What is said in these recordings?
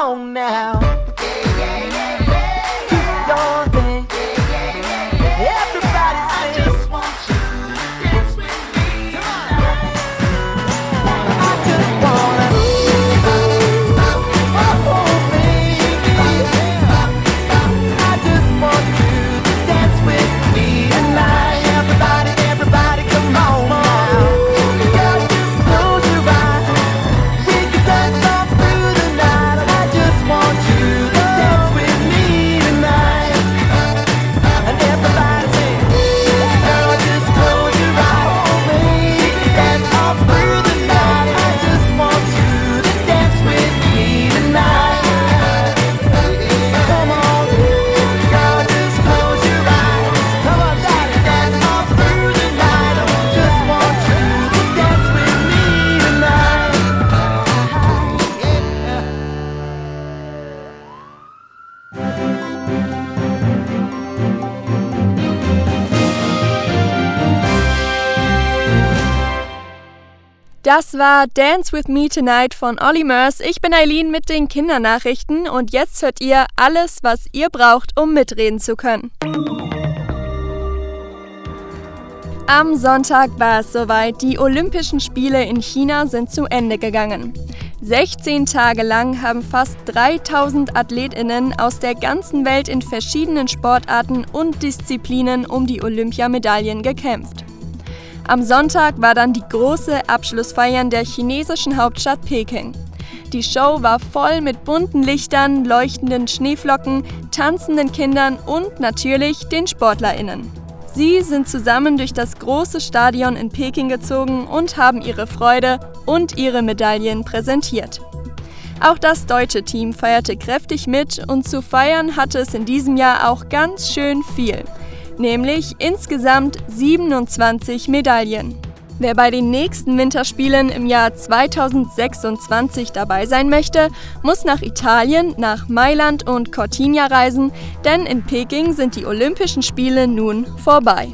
on now. Das war Dance with Me Tonight von Olly Murs. Ich bin Eileen mit den Kindernachrichten und jetzt hört ihr alles, was ihr braucht, um mitreden zu können. Am Sonntag war es soweit. Die Olympischen Spiele in China sind zu Ende gegangen. 16 Tage lang haben fast 3000 Athletinnen aus der ganzen Welt in verschiedenen Sportarten und Disziplinen um die Olympiamedaillen gekämpft. Am Sonntag war dann die große Abschlussfeier der chinesischen Hauptstadt Peking. Die Show war voll mit bunten Lichtern, leuchtenden Schneeflocken, tanzenden Kindern und natürlich den SportlerInnen. Sie sind zusammen durch das große Stadion in Peking gezogen und haben ihre Freude und ihre Medaillen präsentiert. Auch das deutsche Team feierte kräftig mit und zu feiern hatte es in diesem Jahr auch ganz schön viel nämlich insgesamt 27 Medaillen. Wer bei den nächsten Winterspielen im Jahr 2026 dabei sein möchte, muss nach Italien, nach Mailand und Cortina reisen, denn in Peking sind die Olympischen Spiele nun vorbei.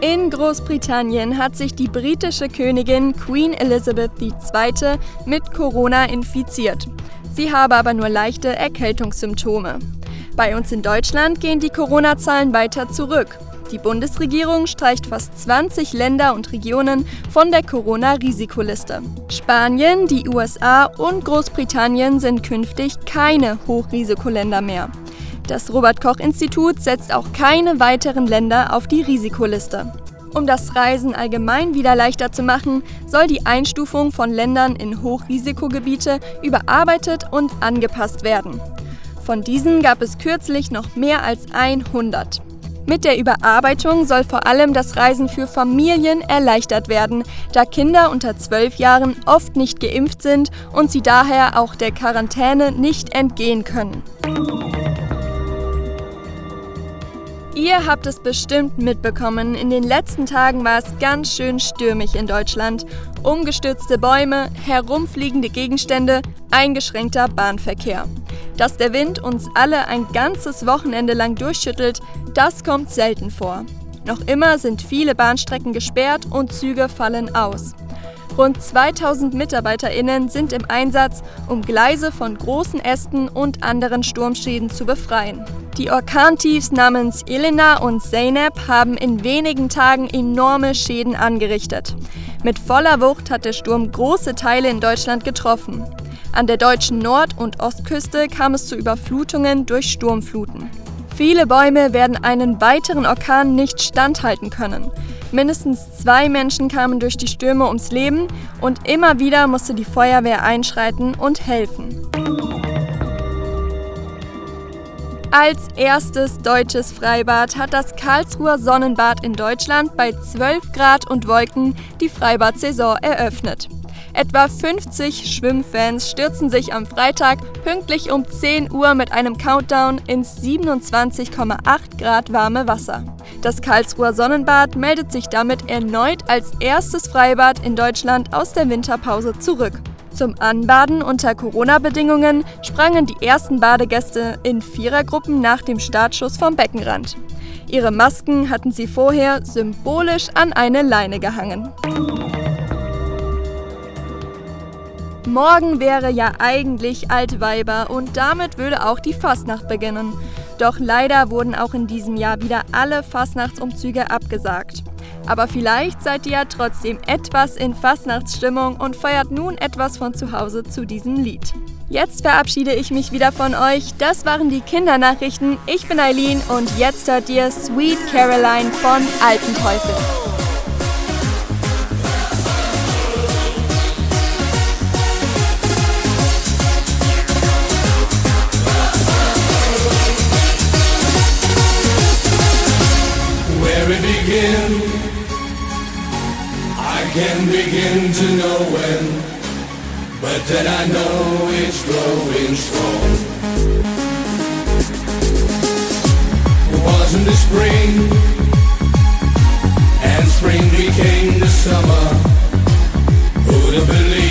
In Großbritannien hat sich die britische Königin Queen Elizabeth II. mit Corona infiziert. Sie habe aber nur leichte Erkältungssymptome. Bei uns in Deutschland gehen die Corona-Zahlen weiter zurück. Die Bundesregierung streicht fast 20 Länder und Regionen von der Corona-Risikoliste. Spanien, die USA und Großbritannien sind künftig keine Hochrisikoländer mehr. Das Robert Koch Institut setzt auch keine weiteren Länder auf die Risikoliste. Um das Reisen allgemein wieder leichter zu machen, soll die Einstufung von Ländern in Hochrisikogebiete überarbeitet und angepasst werden. Von diesen gab es kürzlich noch mehr als 100. Mit der Überarbeitung soll vor allem das Reisen für Familien erleichtert werden, da Kinder unter 12 Jahren oft nicht geimpft sind und sie daher auch der Quarantäne nicht entgehen können. Ihr habt es bestimmt mitbekommen, in den letzten Tagen war es ganz schön stürmig in Deutschland. Umgestürzte Bäume, herumfliegende Gegenstände, eingeschränkter Bahnverkehr. Dass der Wind uns alle ein ganzes Wochenende lang durchschüttelt, das kommt selten vor. Noch immer sind viele Bahnstrecken gesperrt und Züge fallen aus. Rund 2000 MitarbeiterInnen sind im Einsatz, um Gleise von großen Ästen und anderen Sturmschäden zu befreien. Die Orkantiefs namens Elena und Zeynep haben in wenigen Tagen enorme Schäden angerichtet. Mit voller Wucht hat der Sturm große Teile in Deutschland getroffen. An der deutschen Nord- und Ostküste kam es zu Überflutungen durch Sturmfluten. Viele Bäume werden einen weiteren Orkan nicht standhalten können. Mindestens zwei Menschen kamen durch die Stürme ums Leben und immer wieder musste die Feuerwehr einschreiten und helfen. Als erstes deutsches Freibad hat das Karlsruher Sonnenbad in Deutschland bei 12 Grad und Wolken die Freibad-Saison eröffnet. Etwa 50 Schwimmfans stürzen sich am Freitag pünktlich um 10 Uhr mit einem Countdown ins 27,8 Grad warme Wasser. Das Karlsruher Sonnenbad meldet sich damit erneut als erstes Freibad in Deutschland aus der Winterpause zurück. Zum Anbaden unter Corona-Bedingungen sprangen die ersten Badegäste in Vierergruppen nach dem Startschuss vom Beckenrand. Ihre Masken hatten sie vorher symbolisch an eine Leine gehangen. Morgen wäre ja eigentlich Altweiber und damit würde auch die Fastnacht beginnen. Doch leider wurden auch in diesem Jahr wieder alle Fastnachtsumzüge abgesagt. Aber vielleicht seid ihr ja trotzdem etwas in Fastnachtsstimmung und feiert nun etwas von zu Hause zu diesem Lied. Jetzt verabschiede ich mich wieder von euch. Das waren die Kindernachrichten. Ich bin Eileen und jetzt hört ihr Sweet Caroline von Alten can begin to know when, but then I know it's growing strong. It was in the spring, and spring became the summer. Who'd have believed